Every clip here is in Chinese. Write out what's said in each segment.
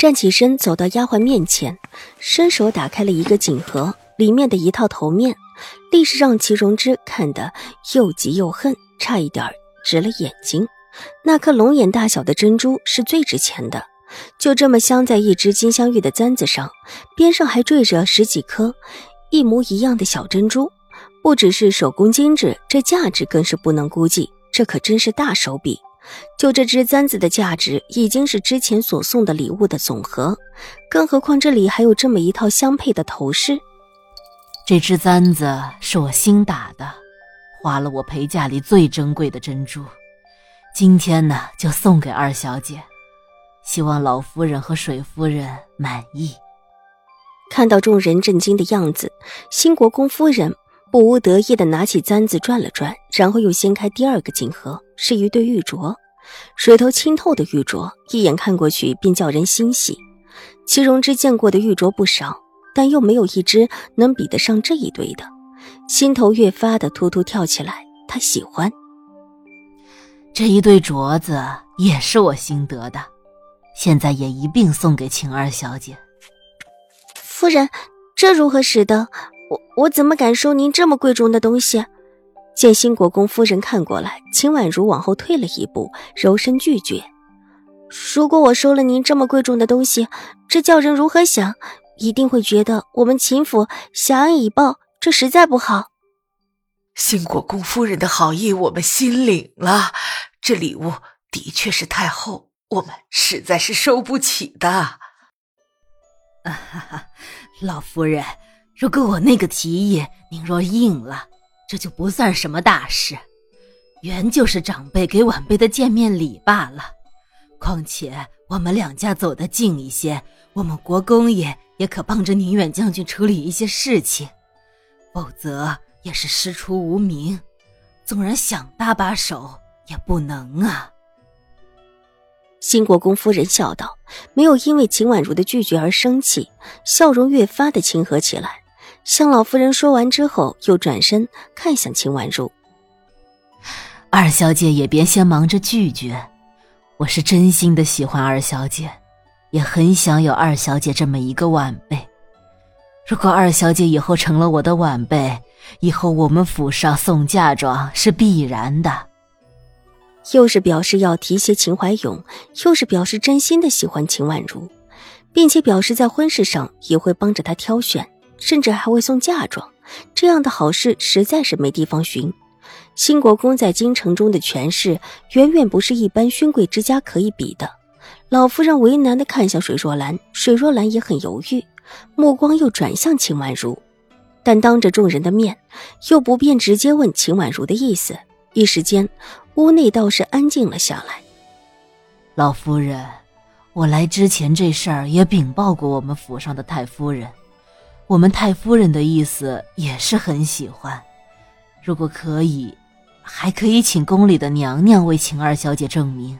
站起身，走到丫鬟面前，伸手打开了一个锦盒，里面的一套头面，立时让齐荣之看得又急又恨，差一点直了眼睛。那颗龙眼大小的珍珠是最值钱的，就这么镶在一只金镶玉的簪子上，边上还缀着十几颗一模一样的小珍珠，不只是手工精致，这价值更是不能估计。这可真是大手笔。就这只簪子的价值，已经是之前所送的礼物的总和，更何况这里还有这么一套相配的头饰。这只簪子是我新打的，花了我陪嫁里最珍贵的珍珠，今天呢就送给二小姐，希望老夫人和水夫人满意。看到众人震惊的样子，新国公夫人。不无得意的拿起簪子转了转，然后又掀开第二个锦盒，是一对玉镯，水头清透的玉镯，一眼看过去便叫人心喜。齐荣之见过的玉镯不少，但又没有一只能比得上这一对的，心头越发的突突跳起来。他喜欢这一对镯子，也是我新得的，现在也一并送给晴儿小姐。夫人，这如何使得？我我怎么敢收您这么贵重的东西？见新国公夫人看过来，秦婉如往后退了一步，柔声拒绝：“如果我收了您这么贵重的东西，这叫人如何想？一定会觉得我们秦府挟恩以报，这实在不好。”新国公夫人的好意，我们心领了。这礼物的确是太厚，我们实在是收不起的。啊哈哈，老夫人。如果我那个提议您若应了，这就不算什么大事，原就是长辈给晚辈的见面礼罢了。况且我们两家走得近一些，我们国公爷也可帮着宁远将军处理一些事情，否则也是师出无名，纵然想搭把手也不能啊。新国公夫人笑道，没有因为秦婉如的拒绝而生气，笑容越发的亲和起来。向老夫人说完之后，又转身看向秦婉如：“二小姐也别先忙着拒绝，我是真心的喜欢二小姐，也很想有二小姐这么一个晚辈。如果二小姐以后成了我的晚辈，以后我们府上送嫁妆是必然的。”又是表示要提携秦怀勇，又是表示真心的喜欢秦婉如，并且表示在婚事上也会帮着她挑选。甚至还会送嫁妆，这样的好事实在是没地方寻。新国公在京城中的权势远远不是一般勋贵之家可以比的。老夫人为难的看向水若兰，水若兰也很犹豫，目光又转向秦婉如，但当着众人的面，又不便直接问秦婉如的意思。一时间，屋内倒是安静了下来。老夫人，我来之前这事儿也禀报过我们府上的太夫人。我们太夫人的意思也是很喜欢，如果可以，还可以请宫里的娘娘为秦二小姐证明。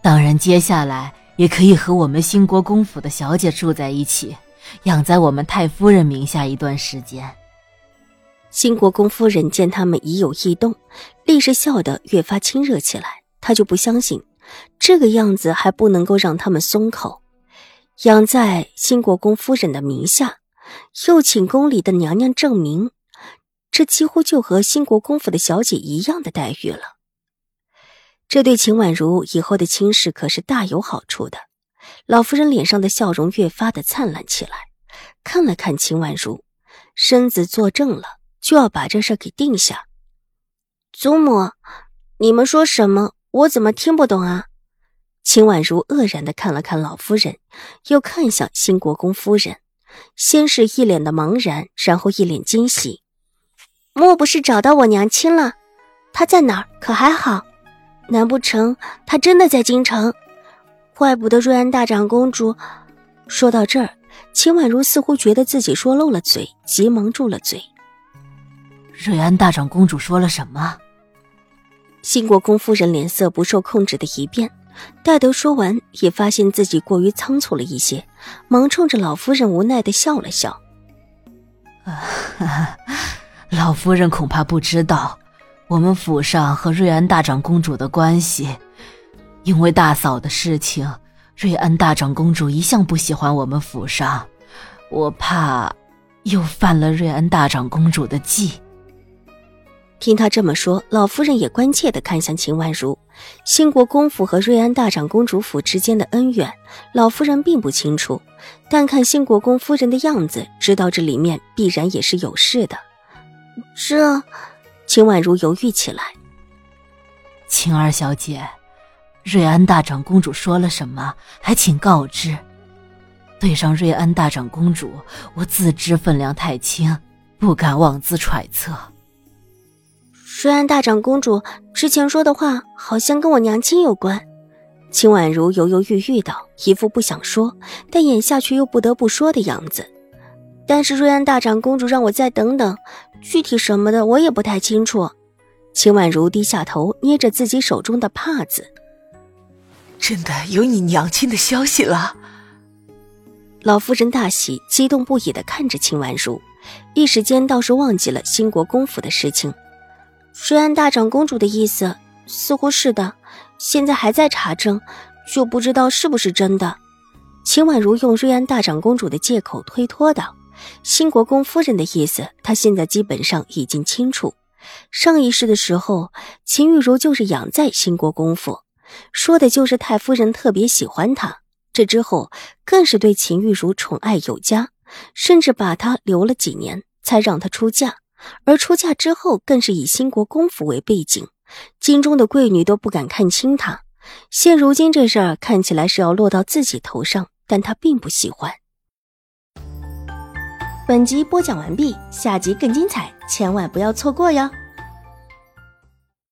当然，接下来也可以和我们兴国公府的小姐住在一起，养在我们太夫人名下一段时间。兴国公夫人见他们已有异动，立时笑得越发亲热起来。她就不相信，这个样子还不能够让他们松口，养在兴国公夫人的名下。又请宫里的娘娘证明，这几乎就和新国公府的小姐一样的待遇了。这对秦婉如以后的亲事可是大有好处的。老夫人脸上的笑容越发的灿烂起来，看了看秦婉如，身子坐正了，就要把这事给定下。祖母，你们说什么？我怎么听不懂啊？秦婉如愕然的看了看老夫人，又看向新国公夫人。先是一脸的茫然，然后一脸惊喜。莫不是找到我娘亲了？她在哪儿？可还好？难不成她真的在京城？怪不得瑞安大长公主……说到这儿，秦婉如似乎觉得自己说漏了嘴，急忙住了嘴。瑞安大长公主说了什么？新国公夫人脸色不受控制的一变，戴德说完，也发现自己过于仓促了一些，忙冲着老夫人无奈的笑了笑。老夫人恐怕不知道，我们府上和瑞安大长公主的关系，因为大嫂的事情。瑞安大长公主一向不喜欢我们府上，我怕又犯了瑞安大长公主的忌。听他这么说，老夫人也关切地看向秦婉如。兴国公府和瑞安大长公主府之间的恩怨，老夫人并不清楚，但看兴国公夫人的样子，知道这里面必然也是有事的。这，秦婉如犹豫起来。晴儿小姐。瑞安大长公主说了什么？还请告知。对上瑞安大长公主，我自知分量太轻，不敢妄自揣测。瑞安大长公主之前说的话，好像跟我娘亲有关。秦婉如犹犹豫豫道，一副不想说，但眼下却又不得不说的样子。但是瑞安大长公主让我再等等，具体什么的我也不太清楚。秦婉如低下头，捏着自己手中的帕子。真的有你娘亲的消息了，老夫人大喜，激动不已的看着秦婉如，一时间倒是忘记了兴国公府的事情。瑞安大长公主的意思似乎是的，现在还在查证，就不知道是不是真的。秦婉如用瑞安大长公主的借口推脱道：“新国公夫人的意思，她现在基本上已经清楚。上一世的时候，秦玉茹就是养在新国公府。”说的就是太夫人特别喜欢她，这之后更是对秦玉茹宠爱有加，甚至把她留了几年才让她出嫁。而出嫁之后，更是以兴国公府为背景，京中的贵女都不敢看轻她。现如今这事儿看起来是要落到自己头上，但她并不喜欢。本集播讲完毕，下集更精彩，千万不要错过哟。